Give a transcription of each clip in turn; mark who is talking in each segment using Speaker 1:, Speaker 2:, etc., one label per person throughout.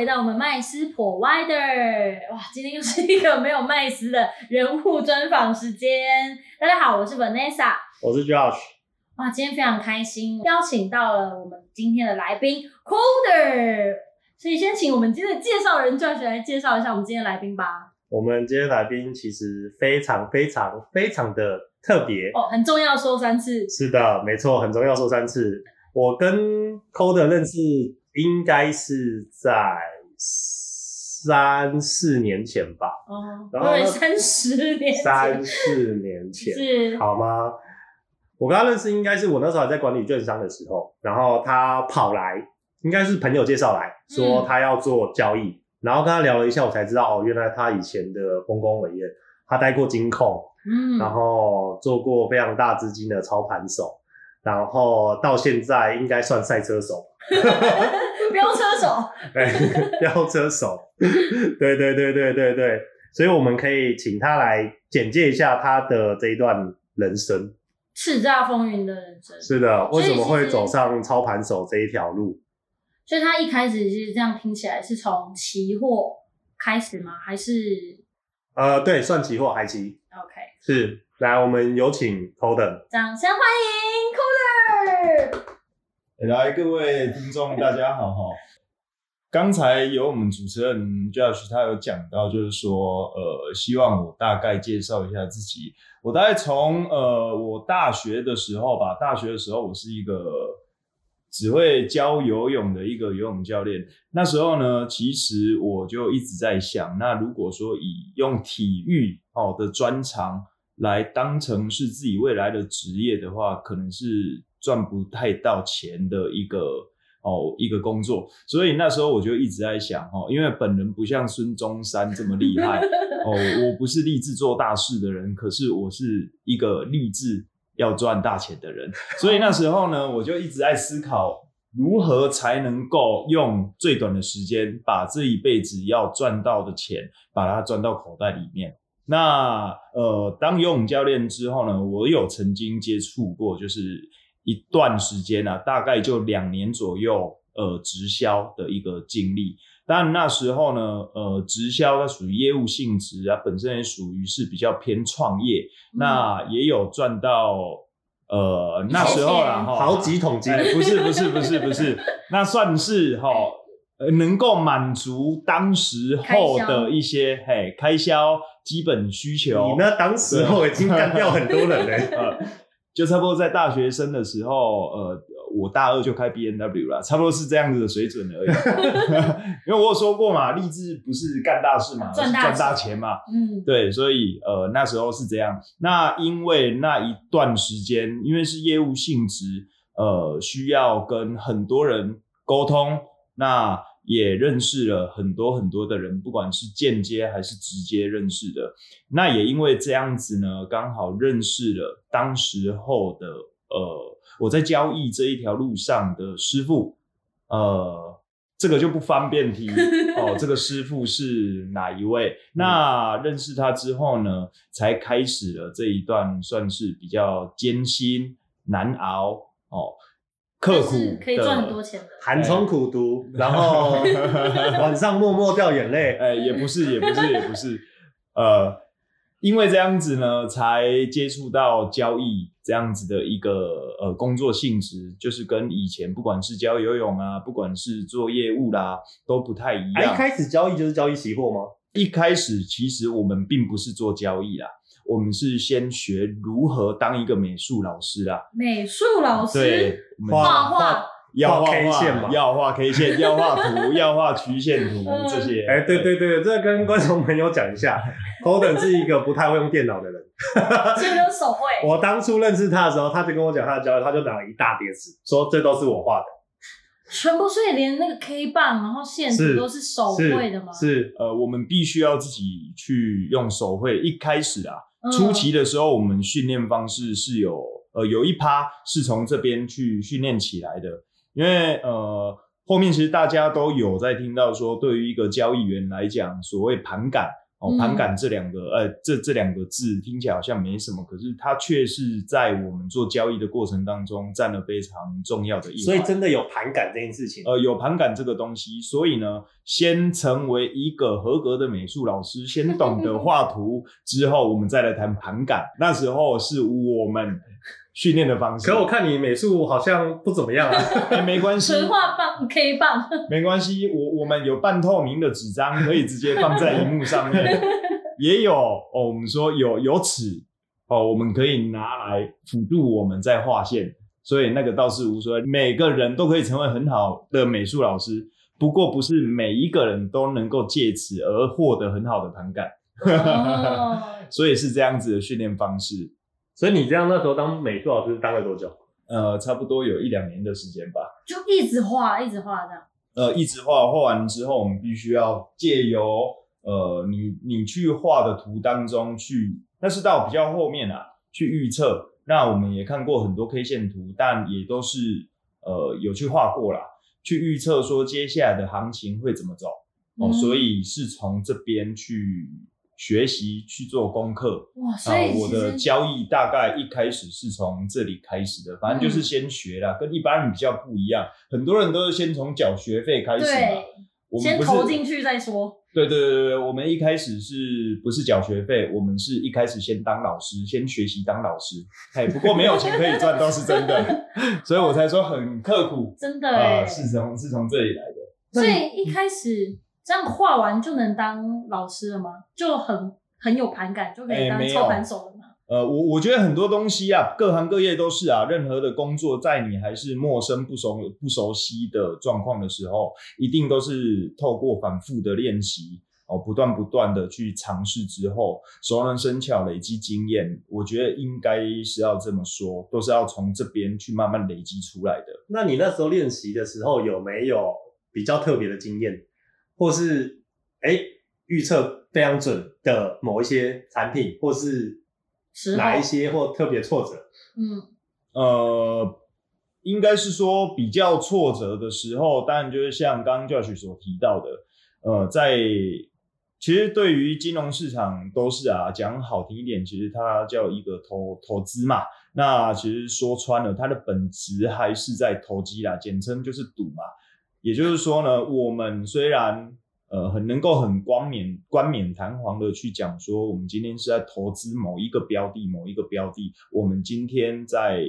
Speaker 1: 回到我们麦斯 Provider，哇，今天又是一个没有麦斯的人物专访时间。大家好，我是 Vanessa，
Speaker 2: 我是 Josh。
Speaker 1: 哇，今天非常开心，邀请到了我们今天的来宾 Coder，所以先请我们今天的介绍人 Josh 来介绍一下我们今天的来宾吧。
Speaker 2: 我们今天来宾其实非常非常非常的特别
Speaker 1: 哦，很重要，说三次。
Speaker 2: 是的，没错，很重要，说三次。我跟 Coder 认识。应该是在三四年前吧。
Speaker 1: 哦，对，三十年。
Speaker 2: 三四年前
Speaker 1: 是
Speaker 2: 好吗？我跟他认识应该是我那时候还在管理券商的时候，然后他跑来，应该是朋友介绍来说他要做交易，然后跟他聊了一下，我才知道哦，原来他以前的丰功伟业，他待过金控，嗯，然后做过非常大资金的操盘手。然后到现在应该算赛车手，
Speaker 1: 飙车手，
Speaker 2: 对，飙车手，对对对对对对，所以我们可以请他来简介一下他的这一段人生，
Speaker 1: 叱咤风云的人生。
Speaker 2: 是的，为什么会走上操盘手这一条路？
Speaker 1: 所以他一开始是这样听起来是从期货开始吗？还是？
Speaker 2: 呃，对，算期货，海期。
Speaker 1: OK，
Speaker 2: 是。来，我们有请 Coden，
Speaker 1: 掌声欢迎 Coden。
Speaker 3: 来，各位听众，大家好哈。刚才有我们主持人 Josh，他有讲到，就是说，呃，希望我大概介绍一下自己。我大概从呃，我大学的时候吧，大学的时候，我是一个只会教游泳的一个游泳教练。那时候呢，其实我就一直在想，那如果说以用体育哦的专长。来当成是自己未来的职业的话，可能是赚不太到钱的一个哦一个工作，所以那时候我就一直在想哦，因为本人不像孙中山这么厉害 哦，我不是立志做大事的人，可是我是一个立志要赚大钱的人，所以那时候呢，我就一直在思考如何才能够用最短的时间把这一辈子要赚到的钱，把它赚到口袋里面。那呃，当游泳教练之后呢，我有曾经接触过，就是一段时间啊，大概就两年左右，呃，直销的一个经历。但那时候呢，呃，直销它属于业务性质啊，本身也属于是比较偏创业，那也有赚到，呃，那时候啦，哈，
Speaker 2: 好几桶金，
Speaker 3: 不是不是不是不是，那算是哈，呃，能够满足当时候的一些嘿开销。基本需求，
Speaker 2: 你呢？当时候已经干掉很多人嘞，呃，
Speaker 3: 就差不多在大学生的时候，呃，我大二就开 B N W 了，差不多是这样子的水准而已。因为我有说过嘛，励志不是干大事嘛，赚大钱嘛，嗯，对，所以呃那时候是这样。那因为那一段时间，因为是业务性质，呃，需要跟很多人沟通，那。也认识了很多很多的人，不管是间接还是直接认识的。那也因为这样子呢，刚好认识了当时候的呃，我在交易这一条路上的师傅。呃，这个就不方便提 哦。这个师傅是哪一位？那认识他之后呢，才开始了这一段算是比较艰辛难熬哦。刻苦
Speaker 1: 可以赚很多钱的，
Speaker 2: 寒窗苦读，然后 晚上默默掉眼泪。
Speaker 3: 哎，也不是，也不是，也不是，呃，因为这样子呢，才接触到交易这样子的一个呃工作性质，就是跟以前不管是教游泳啊，不管是做业务啦，都不太一样。
Speaker 2: 一开始交易就是交易期货吗？
Speaker 3: 一开始其实我们并不是做交易啦。我们是先学如何当一个美术老师啦，
Speaker 1: 美术老师，
Speaker 3: 对，
Speaker 1: 画画
Speaker 3: 要画
Speaker 2: K 线嘛，
Speaker 3: 要画 K 线，要画图，要画曲线图这些。
Speaker 2: 哎，对对对，这跟观众朋友讲一下，Coden 是一个不太会用电脑的人，
Speaker 1: 只有手绘。
Speaker 2: 我当初认识他的时候，他就跟我讲他的教育，他就拿了一大叠纸，说这都是我画的，
Speaker 1: 全部，所以连那个 K 棒，然后线图都是手绘的吗？
Speaker 2: 是，
Speaker 3: 呃，我们必须要自己去用手绘。一开始啊。初期的时候，我们训练方式是有呃有一趴是从这边去训练起来的，因为呃后面其实大家都有在听到说，对于一个交易员来讲，所谓盘感哦，
Speaker 1: 嗯
Speaker 3: 盘感这两个，呃，这这两个字听起来好像没什么，可是它却是在我们做交易的过程当中占了非常重要的一环。
Speaker 2: 所以真的有盘感这件事情。
Speaker 3: 呃，有盘感这个东西，所以呢，先成为一个合格的美术老师，先懂得画图，之后我们再来谈盘感。那时候是我们训练的方式。
Speaker 2: 可我看你美术好像不怎么样啊。
Speaker 3: 哎没关系，
Speaker 1: 纯画棒 K 棒，
Speaker 3: 没关系，我我们有半透明的纸张，可以直接放在荧幕上面，也有哦，我们说有有尺哦，我们可以拿来辅助我们在画线，所以那个倒是无所谓，每个人都可以成为很好的美术老师，不过不是每一个人都能够借此而获得很好的盘感，
Speaker 1: 哦，
Speaker 3: 所以是这样子的训练方式。
Speaker 2: 所以你这样那时候当美术老师当了多久？
Speaker 3: 呃，差不多有一两年的时间吧。
Speaker 1: 就一直画，一直画这样。
Speaker 3: 呃，一直画画完之后，我们必须要借由呃你你去画的图当中去，那是到比较后面啊去预测。那我们也看过很多 K 线图，但也都是呃有去画过啦，去预测说接下来的行情会怎么走哦，
Speaker 1: 嗯
Speaker 3: 所以是从这边去学习去做功课。
Speaker 1: 哇，所以其实
Speaker 3: 的交易大概一开始是从这里开始的，反正就是先学啦，跟一般人比较不一样。很多人都是先从缴学费开始嘛，我们先
Speaker 1: 投进去再说。
Speaker 3: 对对对对，我们一开始是不是缴学费？我们是一开始先当老师，先学习当老师。哎，不过没有钱可以赚倒是真的，所以我才说很刻苦
Speaker 1: 真的
Speaker 3: 啊、
Speaker 1: 哎、
Speaker 3: 是从是从这里来的。
Speaker 1: 所以一开始这样画完就能当老师了吗？就很很有盘感，就可以当操盘手了吗？
Speaker 3: 呃，我我觉得很多东西啊，各行各业都是啊，任何的工作，在你还是陌生、不熟、不熟悉的状况的时候，一定都是透过反复的练习哦，不断不断的去尝试之后，熟能生巧，累积经验。我觉得应该是要这么说，都是要从这边去慢慢累积出来的。
Speaker 2: 那你那时候练习的时候有没有比较特别的经验，或是哎预测非常准的某一些产品，或是哪一些或特别挫折？
Speaker 1: 嗯，
Speaker 3: 呃，应该是说比较挫折的时候，当然就是像刚刚 Josh 所提到的，呃，在其实对于金融市场都是啊，讲好听一点，其实它叫一个投投资嘛。那其实说穿了，它的本质还是在投机啦，简称就是赌嘛。也就是说呢，我们虽然呃很能够很光冕冠冕堂皇的去讲说，我们今天是在投资某一个标的，某一个标的，我们今天在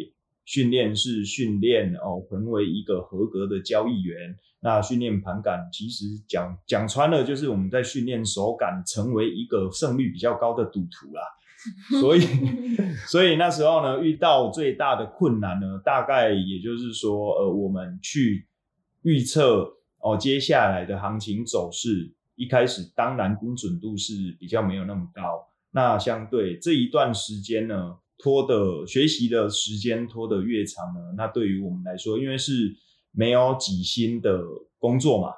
Speaker 3: 训练室训练哦，成为一个合格的交易员。那训练盘感，其实讲讲穿了，就是我们在训练手感，成为一个胜率比较高的赌徒啦。所以，所以那时候呢，遇到最大的困难呢，大概也就是说，呃，我们去预测哦接下来的行情走势，一开始当然精准度是比较没有那么高。那相对这一段时间呢，拖的学习的时间拖得越长呢，那对于我们来说，因为是没有几薪的工作嘛，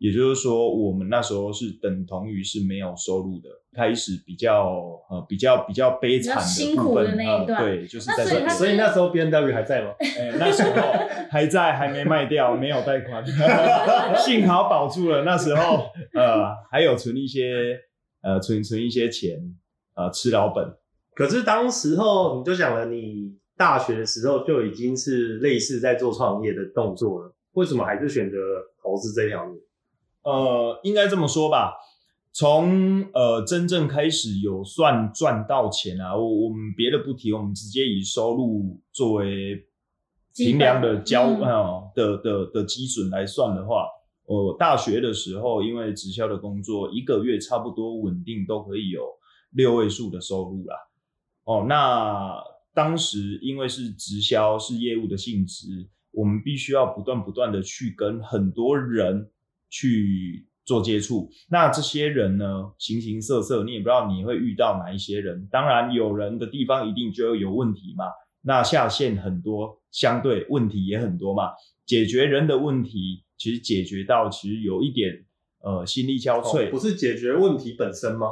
Speaker 3: 也就是说，我们那时候是等同于是没有收入的，开始比较呃比较比较悲惨
Speaker 1: 的
Speaker 3: 部分
Speaker 1: 苦的那一段
Speaker 3: 呃对，就是在这边
Speaker 1: 那所以
Speaker 2: 所以那时候 B N W 还在吗？
Speaker 3: 哎，那时候还在，还没卖掉，没有贷款，幸好保住了。那时候呃还有存一些呃存存一些钱呃吃老本。
Speaker 2: 可是当时候你就想了，你大学的时候就已经是类似在做创业的动作了，为什么还是选择投资这条路？
Speaker 3: 呃，应该这么说吧，从呃真正开始有算赚到钱啊，我我们别的不提，我们直接以收入作为平量的交
Speaker 1: 嗯
Speaker 3: 呃的的的基准来算的话，我大学的时候因为直销的工作，一个月差不多稳定都可以有六位数的收入啦。哦，那当时因为是直销是业务的性质，我们必须要不断不断的去跟很多人去做接触。那这些人呢，形形色色，你也不知道你会遇到哪一些人。当然，有人的地方一定就有问题嘛。那下线很多，相对问题也很多嘛。解决人的问题，其实解决到其实有一点呃心力交瘁，
Speaker 2: 哦不是解决问题本身吗？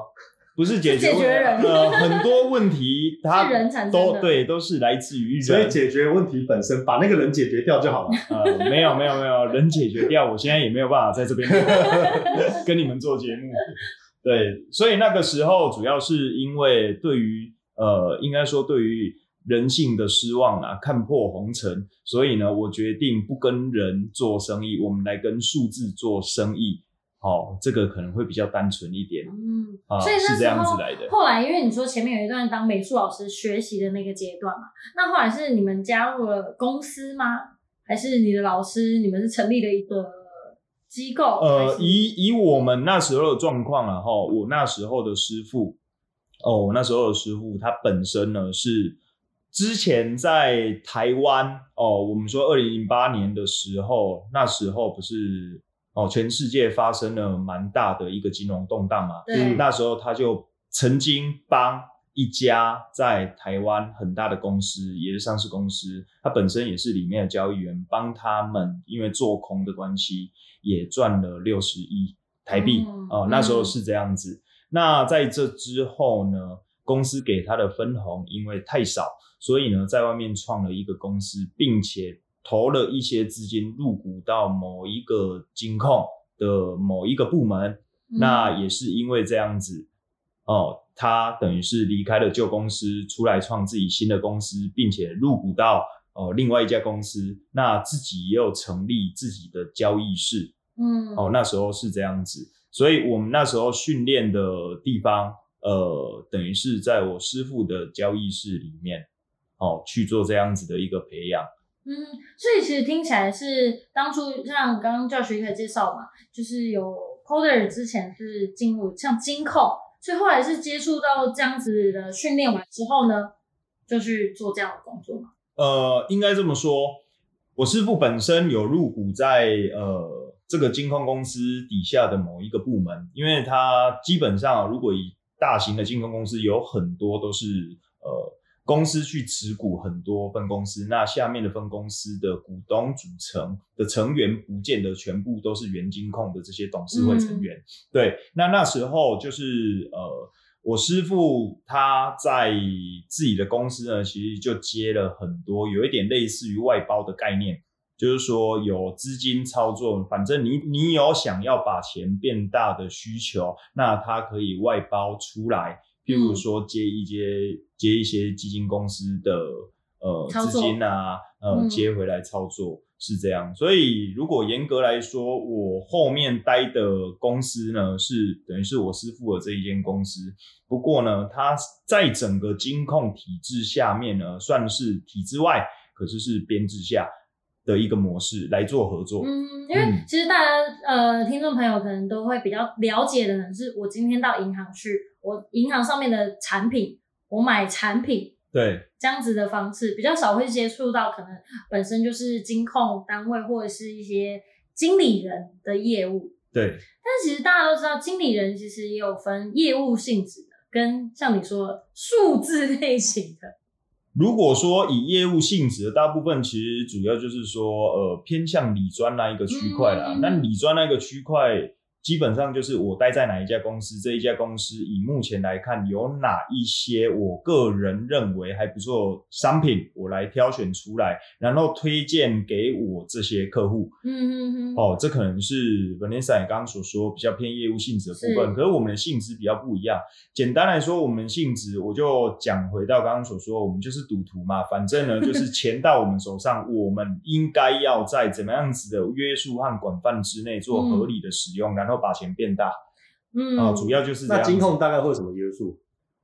Speaker 3: 不是解决
Speaker 1: 是解决人
Speaker 3: 呃很多问题 它
Speaker 1: 是人产生的
Speaker 3: 都对都是来自于人，
Speaker 2: 所以解决问题本身，把那个人解决掉就好了。
Speaker 3: 呃没有没有没有人解决掉，我现在也没有办法在这边 跟你们做节目。对，所以那个时候主要是因为对于呃，应该说对于人性的失望啊，看破红尘，所以呢，我决定不跟人做生意，我们来跟数字做生意。好、这个可能会比较单纯一点
Speaker 1: 嗯，
Speaker 3: 啊，
Speaker 1: 所以那
Speaker 3: 是这样子来的。
Speaker 1: 后来，因为你说前面有一段当美术老师学习的那个阶段嘛，那后来是你们加入了公司吗？还是你的老师你们是成立了一个机构？
Speaker 3: 呃，以以我们那时候的状况啊，哈，我那时候的师傅，哦，我那时候的师傅他本身呢是之前在台湾哦，我们说二零零八年的时候，那时候不是哦，全世界发生了蛮大的一个金融动荡嘛，
Speaker 1: 对，
Speaker 3: 那时候他就曾经帮一家在台湾很大的公司，也是上市公司，他本身也是里面的交易员，帮他们因为做空的关系，也赚了六十亿台币
Speaker 1: 嗯
Speaker 3: 哦、那时候是这样子。那在这之后呢，公司给他的分红因为太少，所以呢，在外面创了一个公司，并且投了一些资金入股到某一个金控的某一个部门。
Speaker 1: 嗯
Speaker 3: 那也是因为这样子，哦，他等于是离开了旧公司，出来创自己新的公司，并且入股到哦另外一家公司，那自己也有成立自己的交易室，
Speaker 1: 嗯
Speaker 3: 哦，那时候是这样子，所以我们那时候训练的地方，呃，等于是在我师傅的交易室里面，哦，去做这样子的一个培养。
Speaker 1: 嗯，所以其实听起来是当初像刚刚教学一开始介绍嘛，就是有 coder 之前是进入像金控，所以后来是接触到这样子的训练完之后呢，就去做这样的工作嘛。
Speaker 3: 呃，应该这么说，我师傅本身有入股在呃这个金控公司底下的某一个部门，因为他基本上如果以大型的金控公司，有很多都是呃公司去持股很多分公司，那下面的分公司的股东组成的成员，不见得全部都是原金控的这些董事会成员。对，那那时候就是呃。我师傅他在自己的公司呢，其实就接了很多，有一点类似于外包的概念，就是说有资金操作，反正你你有想要把钱变大的需求，那他可以外包出来，譬如说接一接接一些基金公司的呃资金啊，呃
Speaker 1: 嗯
Speaker 3: 接回来操作。是这样，所以如果严格来说，我后面待的公司呢，是等于是我师傅的这一间公司。不过呢，它在整个金控体制下面呢，算是体制外，可是是编制下的一个模式来做合作。
Speaker 1: 嗯，因为
Speaker 3: 嗯
Speaker 1: 其实大家呃，听众朋友可能都会比较了解的呢，是我今天到银行去，我银行上面的产品，我买产品
Speaker 3: 对，
Speaker 1: 这样子的方式，比较少会接触到可能本身就是金控单位或者是一些经理人的业务。
Speaker 3: 对，
Speaker 1: 但其实大家都知道，经理人其实也有分业务性质的，跟像你说的数字类型的。
Speaker 3: 如果说以业务性质的，大部分其实主要就是说，呃，偏向理专那一个区块啦。
Speaker 1: 嗯
Speaker 3: 那理专那个区块，基本上就是我待在哪一家公司，这一家公司以目前来看有哪一些我个人认为还不错商品，我来挑选出来，然后推荐给我这些客户。
Speaker 1: 嗯嗯嗯。
Speaker 3: 哦，这可能是 Vanessa 刚刚所说比较偏业务性质的部分，
Speaker 1: 是
Speaker 3: 可是我们的性质比较不一样。简单来说，我们性质我就讲回到刚刚所说，我们就是赌徒嘛，反正呢就是钱到我们手上，我们应该要在怎么样子的约束和广泛之内做合理的使用，然后把钱变大
Speaker 1: 嗯
Speaker 3: 啊、主要就是这
Speaker 2: 那。金控大概会有什么约束？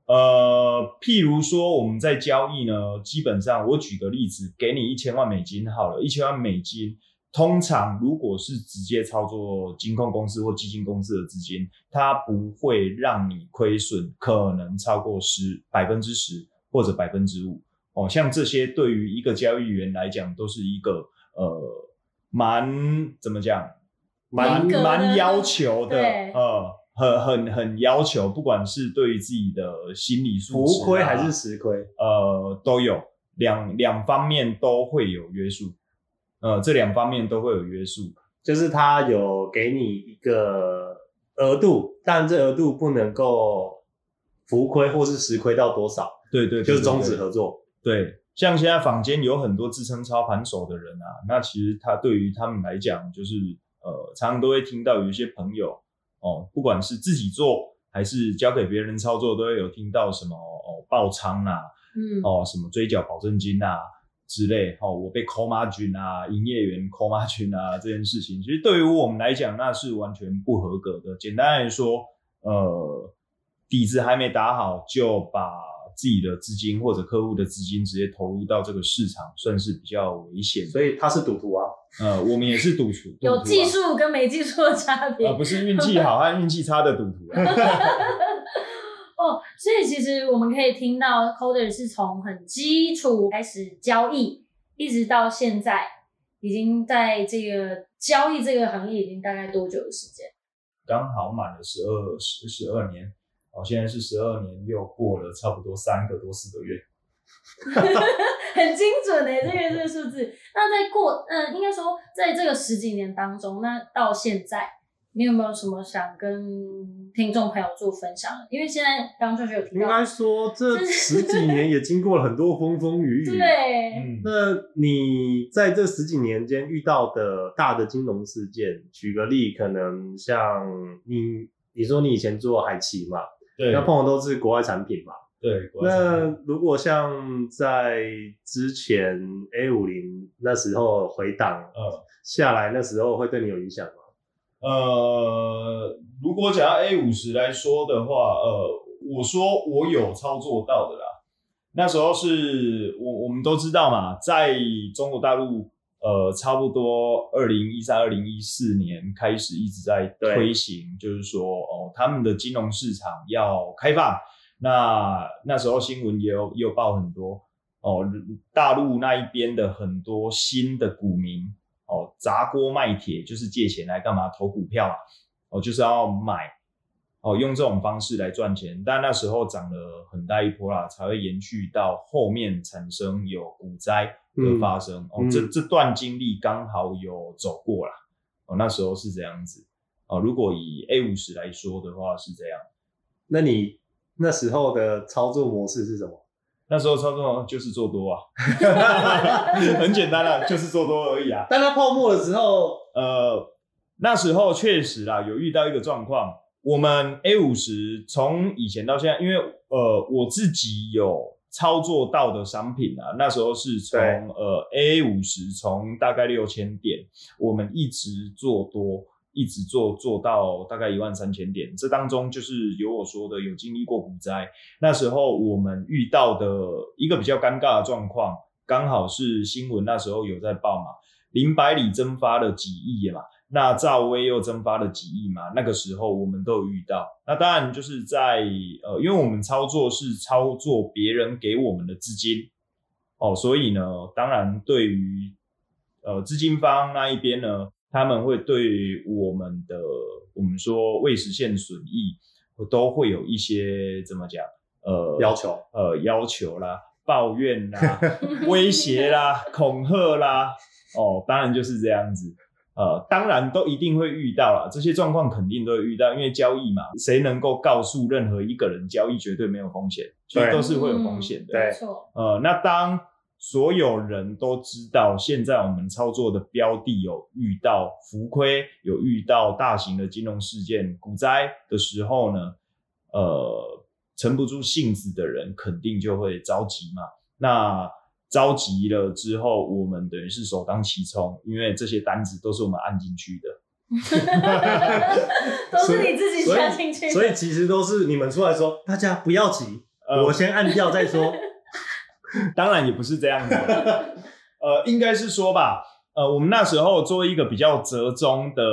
Speaker 3: 呃，譬如说我们在交易呢，基本上我举个例子，给你一千万美金好了，一千万美金，通常如果是直接操作金控公司或基金公司的资金，它不会让你亏损，可能超过十百分之十或者百分之五。哦，像这些对于一个交易员来讲，都是一个呃蛮怎么讲，蛮蛮要求的，呃，很很很要求，不管是对于自己的心理素质、啊，
Speaker 2: 浮亏还是实亏？
Speaker 3: 呃都有两两方面都会有约束，呃，这两方面都会有约束。
Speaker 2: 就是他有给你一个额度，但这额度不能够浮亏或是实亏到多少，
Speaker 3: 对对对
Speaker 2: 就是终止合作。
Speaker 3: 对，像现在坊间有很多自称操盘手的人啊，那其实他对于他们来讲，就是呃，常常都会听到有一些朋友哦，不管是自己做还是交给别人操作，都会有听到什么哦爆仓啊，
Speaker 1: 嗯，
Speaker 3: 哦什么追缴保证金啊之类，哦我被扣 margin 啊，营业员扣 margin 啊这件事情，其实对于我们来讲那是完全不合格的。简单来说，呃底子还没打好就把自己的资金或者客户的资金直接投入到这个市场，算是比较危险。
Speaker 2: 所以他是赌徒啊。
Speaker 3: 呃，我们也是赌徒，
Speaker 1: 有技术跟没技术的差别。
Speaker 3: 啊，不是运气好和运气差的赌徒啊。
Speaker 1: 哦，所以其实我们可以听到 Coder 是从很基础开始交易，一直到现在，已经在这个交易这个行业已经大概多久的时间？
Speaker 3: 刚好满了十二十十二年，哦，现在是十二年，又过了差不多三个多四个月。
Speaker 1: 很精准诶，这个这个数字。那在过，嗯、应该说在这个十几年当中，那到现在，你有没有什么想跟听众朋友做分享的？因为现在刚刚就有提到，
Speaker 2: 应该说这十几年也经过了很多风风雨雨。
Speaker 1: 对，
Speaker 3: 嗯，
Speaker 2: 那你在这十几年间遇到的大的金融事件，举个例，可能像你，你说你以前做海奇嘛，
Speaker 3: 对
Speaker 2: 那碰的都是国外产品嘛。
Speaker 3: 对，
Speaker 2: 那如果像在之前 A 五零那时候回档
Speaker 3: 呃
Speaker 2: 下来，那时候会对你有影响吗？
Speaker 3: 呃，如果讲到 A 五十来说的话，呃，我说我有操作到的啦。那时候是我我们都知道嘛，在中国大陆，呃，差不多二零一三、二零一四年开始一直在推行，就是说哦，他们的金融市场要开放。那那时候新闻也有也有报很多哦，大陆那一边的很多新的股民哦，砸锅卖铁，就是借钱来干嘛？投股票啊，哦，就是要买哦，用这种方式来赚钱。但那时候涨了很大一波啦，才会延续到后面产生有股灾的发生。哦，
Speaker 2: 嗯
Speaker 3: 这这段经历刚好有走过啦。哦，那时候是这样子。哦，如果以 A 五十来说的话是这样，
Speaker 2: 那你那时候的操作模式是什么？
Speaker 3: 那时候操作就是做多啊 很简单啦，就是做多而已啊。
Speaker 2: 但它泡沫的时候，
Speaker 3: 呃，那时候确实啦，有遇到一个状况，我们 A 五十从以前到现在，因为呃我自己有操作到的商品啊，那时候是从呃 A 五十从大概六千点，我们一直做多。一直做做到大概一万三千点，这当中就是有我说的有经历过股灾，那时候我们遇到的一个比较尴尬的状况，刚好是新闻那时候有在报嘛，林百里蒸发了几亿嘛，那赵薇又蒸发了几亿嘛，那个时候我们都有遇到。那当然就是在呃，因为我们操作是操作别人给我们的资金哦，所以呢，当然对于呃资金方那一边呢，他们会对我们的我们说未实现损益都会有一些怎么讲呃
Speaker 2: 要求
Speaker 3: 呃要求啦、抱怨啦、威胁啦、恐吓啦，哦，当然就是这样子。呃，当然都一定会遇到啦，这些状况肯定都会遇到，因为交易嘛，谁能够告诉任何一个人交易绝对没有风险，其实
Speaker 2: 对
Speaker 3: 都是会有风险的。
Speaker 2: 对，
Speaker 3: 呃，那当所有人都知道现在我们操作的标的有遇到浮亏，有遇到大型的金融事件、股灾的时候呢，呃，沉不住性子的人肯定就会着急嘛。那着急了之后，我们等于是首当其冲，因为这些单子都是我们按进去的。
Speaker 1: 都是你自己
Speaker 2: 所
Speaker 1: 加进去
Speaker 2: 所以其实都是你们出来说，大家不要急，
Speaker 3: 呃
Speaker 2: 我先按掉再说。
Speaker 3: 当然也不是这样子，呃，应该是说吧，呃，我们那时候做一个比较折中的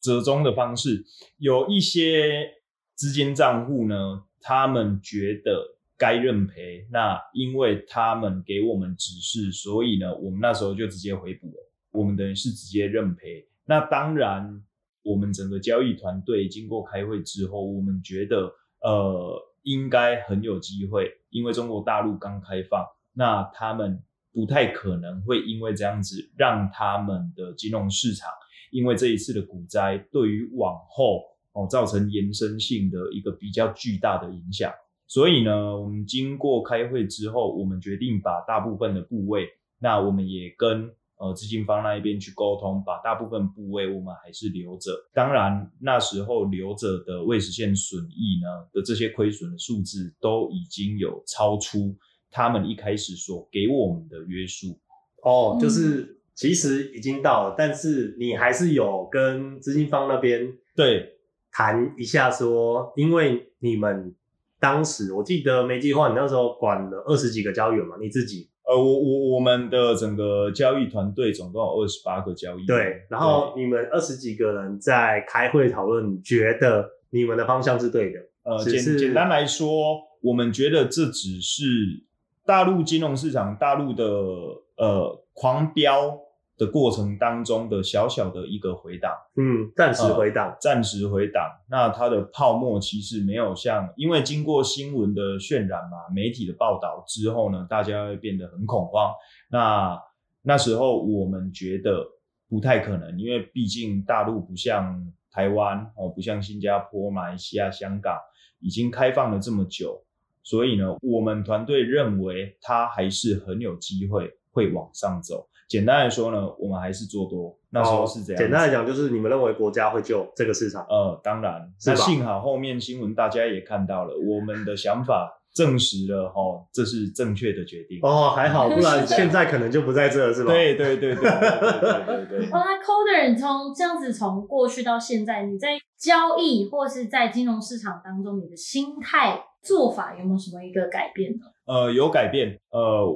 Speaker 3: 折中的方式，有一些资金账户呢，他们觉得该认赔，那因为他们给我们指示，所以呢，我们那时候就直接回补了，我们等于是直接认赔。那当然，我们整个交易团队经过开会之后，我们觉得呃应该很有机会，因为中国大陆刚开放，那他们不太可能会因为这样子让他们的金融市场因为这一次的股灾对于往后哦造成延伸性的一个比较巨大的影响。所以呢，我们经过开会之后，我们决定把大部分的部位，那我们也跟呃资金方那一边去沟通，把大部分部位我们还是留着。当然那时候留着的未实现损益呢的这些亏损的数字都已经有超出他们一开始所给我们的约束。
Speaker 2: 哦，就
Speaker 1: 嗯
Speaker 2: 是其实已经到了，但是你还是有跟资金方那边
Speaker 3: 对，
Speaker 2: 谈一下说，因为你们当时我记得没计划，你那时候管了二十几个交易员嘛，你自己
Speaker 3: 呃，我我我们的整个交易团队总共有二十八个交易，
Speaker 2: 对，然后你们二十几个人在开会讨论，觉得你们的方向是对的，
Speaker 3: 呃，简简单来说，我们觉得这只是大陆金融市场大陆的呃狂飙的过程当中的小小的一个回档，
Speaker 2: 嗯，暂时回档，
Speaker 3: 暂时回档。那它的泡沫其实没有像，因为经过新闻的渲染嘛，媒体的报道之后呢，大家会变得很恐慌。那那时候我们觉得不太可能，因为毕竟大陆不像台湾哦，不像新加坡、马来西亚、香港已经开放了这么久，所以呢，我们团队认为它还是很有机会会往上走。简单来说呢，我们还是做多，那时候是这样
Speaker 2: 简单来讲，就是你们认为国家会救这个市场，
Speaker 3: 呃，当然，
Speaker 2: 是
Speaker 3: 幸好后面新闻大家也看到了，我们的想法证实了哈，这是正确的决定。
Speaker 2: 哦，还好，不然现在可能就不在这了，是吧？
Speaker 3: 对对对对对对对对对
Speaker 1: 哦，那 Coder 你从这样子从过去到现在，你在交易或是在金融市场当中，你的心态做法有没有什么一个改变呢？
Speaker 3: 呃，有改变。呃，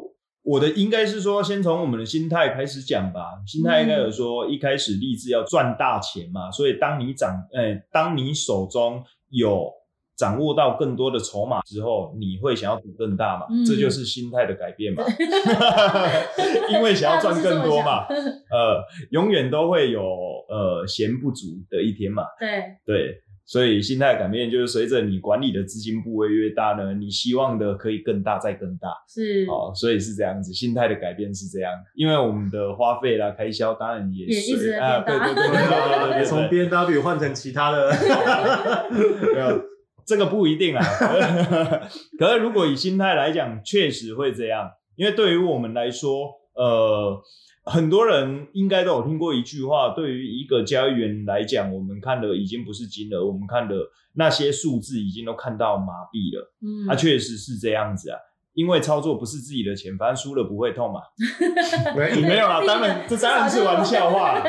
Speaker 3: 我的应该是说，先从我们的心态开始讲吧。心态应该有说，一开始立志要赚大钱嘛，所以当你掌，呃，当你手中有掌握到更多的筹码之后，你会想要赌更大嘛？
Speaker 1: 嗯
Speaker 3: 这就是心态的改变嘛。因为想要赚更多嘛，呃，永远都会有呃闲不足的一天嘛。
Speaker 1: 对，
Speaker 3: 对，所以心态改变就是随着你管理的资金部位越大呢，你希望的可以更大再更大。
Speaker 1: 是。
Speaker 3: 哦，所以是这样子，心态的改变是这样，因为我们的花费啦、开销当然也
Speaker 1: 也一直在
Speaker 3: 随啊，对
Speaker 1: 变大。
Speaker 3: 对对对对对对对，
Speaker 2: 从 B N W 换成其他的，
Speaker 3: 没有这个不一定啊。可是如果以心态来讲，确实会这样，因为对于我们来说，呃，很多人应该都有听过一句话，对于一个交易员来讲，我们看的已经不是金额，我们看的那些数字已经都看到麻痹了。
Speaker 1: 嗯，
Speaker 3: 啊，确实是这样子啊。因为操作不是自己的钱，反正输了不会痛嘛。
Speaker 2: 没
Speaker 3: 没有啦，当然这当然是玩笑话啦。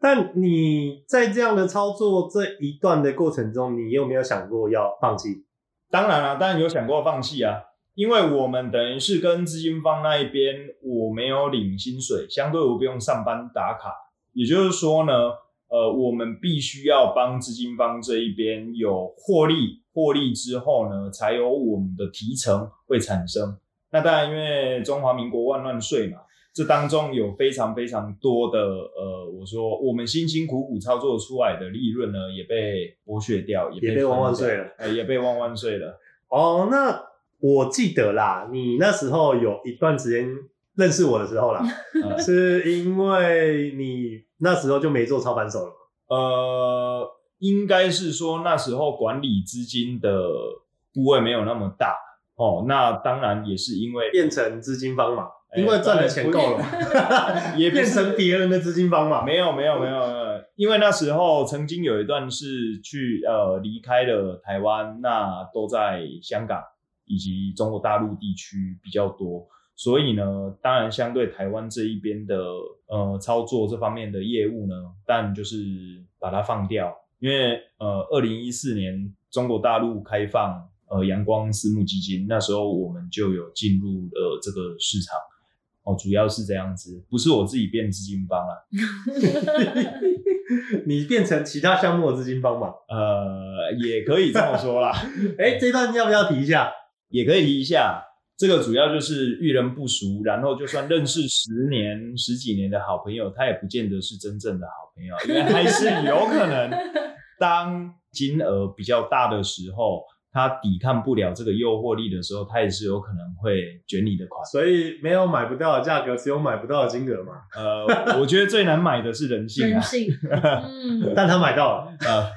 Speaker 2: 但 你在这样的操作这一段的过程中，你有没有想过要放弃？
Speaker 3: 当然啦、当然有想过放弃啊，因为我们等于是跟资金方那一边，我没有领薪水，相对我不用上班打卡，也就是说呢，呃，我们必须要帮资金方这一边有获利，获利之后呢，才有我们的提成会产生。那当然，因为中华民国万万岁嘛，这当中有非常非常多的呃，我说我们辛辛苦苦操作出来的利润呢，也被剥削掉，也
Speaker 2: 也被万万岁了，
Speaker 3: 呃，也被万万岁了。
Speaker 2: 哦，那我记得啦，你那时候有一段时间认识我的时候啦，
Speaker 3: 呃
Speaker 2: 是因为你那时候就没做操盘手了嘛？
Speaker 3: 呃，应该是说那时候管理资金的部位没有那么大哦。那当然也是因为
Speaker 2: 变成资金方嘛，
Speaker 3: 哎
Speaker 2: 因为赚的钱够了嘛，
Speaker 3: 也
Speaker 2: 变成别人的资金方嘛。
Speaker 3: 没有没有没有，没有因为那时候曾经有一段是去呃离开了台湾，那都在香港以及中国大陆地区比较多，所以呢，当然相对台湾这一边的呃操作这方面的业务呢，但就是把它放掉，因为呃二零一四年中国大陆开放呃阳光私募基金，那时候我们就有进入了这个市场。哦，主要是这样子，不是我自己变资金帮啊
Speaker 2: 你变成其他项目的资金方嘛？
Speaker 3: 呃，也可以这么说啦，
Speaker 2: 哎、这段要不要提一下？
Speaker 3: 也可以提一下。这个主要就是遇人不熟，然后就算认识十年、十几年的好朋友，他也不见得是真正的好朋友，因为还是有可能，当金额比较大的时候，他抵抗不了这个诱惑力的时候，他也是有可能会卷你的款。
Speaker 2: 所以没有买不到的价格，只有买不到的金额嘛。
Speaker 3: 呃，我觉得最难买的是人性啊，
Speaker 1: 人性，嗯，
Speaker 2: 但他买到了，
Speaker 3: 呃，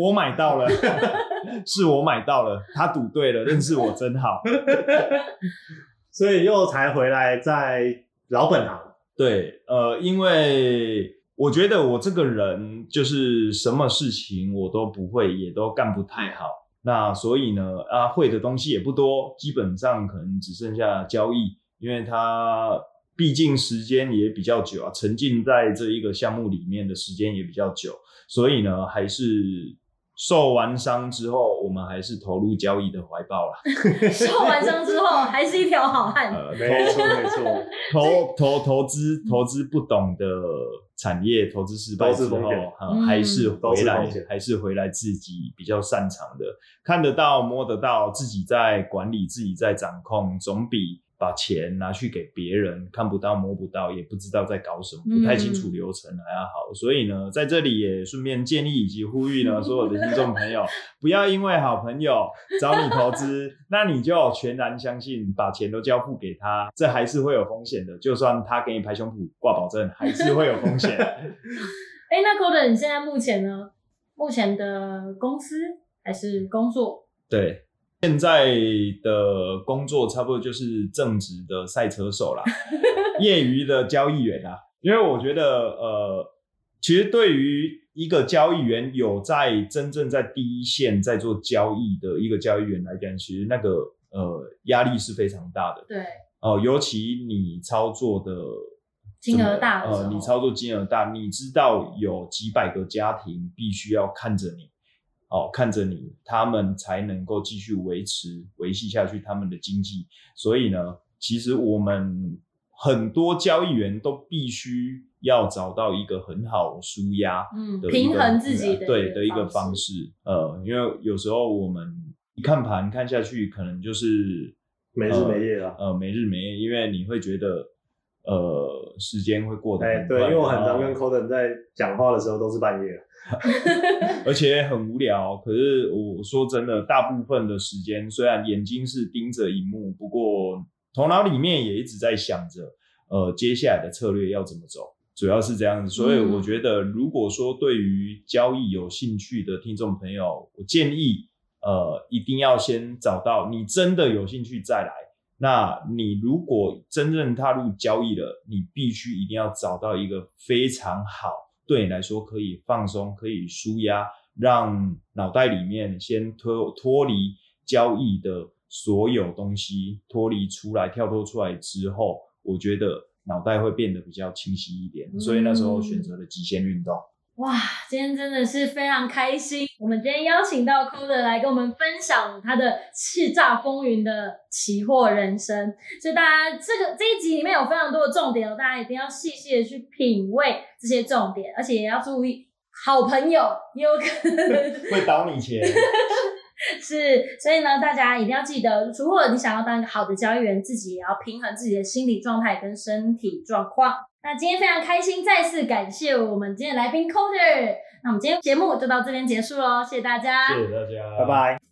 Speaker 3: 我买到了，是我买到了，他赌对了，认识我真好。
Speaker 2: 所以又才回来在老本行。
Speaker 3: 对，呃，因为我觉得我这个人就是什么事情我都不会，也都干不太好。那所以呢，啊，会的东西也不多，基本上可能只剩下交易，因为它毕竟时间也比较久啊，沉浸在这一个项目里面的时间也比较久，所以呢，还是。受完伤之后，我们还是投入交易的怀抱啦。
Speaker 1: 受完伤之后，还是一条好汉。
Speaker 2: 呃，没错没错，
Speaker 3: 投投投资投资不懂的产业，投资失败之后，还是回来还是回来自己比较擅长的，看得到摸得到，自己在管理，自己在掌控，总比。把钱拿去给别人，看不到摸不到，也不知道在搞什么，不太清楚流程还要好。所以呢，在这里也顺便建议以及呼吁呢，所有的听众朋友，不要因为好朋友找你投资，那你就全然相信，把钱都交付给他，这还是会有风险的。就算他给你拍胸脯挂保证，还是会有风险。
Speaker 1: 哎，那 Coden，你现在目前呢？目前的公司还是工作？
Speaker 3: 对。现在的工作差不多就是正职的赛车手啦，业余的交易员啦。因为我觉得，呃，其实对于一个交易员有在真正在第一线在做交易的一个交易员来讲，其实那个呃压力是非常大的。
Speaker 1: 对。
Speaker 3: 哦，尤其你操作的
Speaker 1: 金额大，
Speaker 3: 呃，你操作金额大，你知道有几百个家庭必须要看着你。哦，看着你，他们才能够继续维持、维系下去他们的经济。所以呢，其实我们很多交易员都必须要找到一个很好舒压、
Speaker 1: 嗯，平衡自己的
Speaker 3: 对的一个方式。呃，因为有时候我们一看盘看下去，可能就是
Speaker 2: 没日没夜啊。
Speaker 3: 呃，没日没夜，因为你会觉得呃时间会过得哎，
Speaker 2: 对，因为我很常跟 c o d e n 在讲话的时候都是半夜。
Speaker 3: 而且很无聊，可是我说真的，大部分的时间虽然眼睛是盯着荧幕，不过头脑里面也一直在想着，呃，接下来的策略要怎么走，主要是这样子。所以我觉得，如果说对于交易有兴趣的听众朋友，我建议，呃，一定要先找到你真的有兴趣再来。那你如果真正踏入交易了，你必须一定要找到一个非常好。对你来说可以放松，可以舒压，让脑袋里面先脱脱离交易的所有东西，脱离出来，跳脱出来之后，我觉得脑袋会变得比较清晰一点。所以那时候选择了极限运动。
Speaker 1: 哇，今天真的是非常开心。我们今天邀请到 c o d e r 来跟我们分享他的叱咤风云的期货人生，所以大家这个这一集里面有非常多的重点哦，大家一定要细细的去品味这些重点，而且也要注意好朋友有可能
Speaker 3: 会倒你钱。
Speaker 1: 是，所以呢，大家一定要记得，如果你想要当一个好的交易员，自己也要平衡自己的心理状态跟身体状况。那今天非常开心，再次感谢我们今天来宾 Coder。那我们今天节目就到这边结束喽，谢谢大家，
Speaker 3: 谢谢大家，
Speaker 2: 拜拜。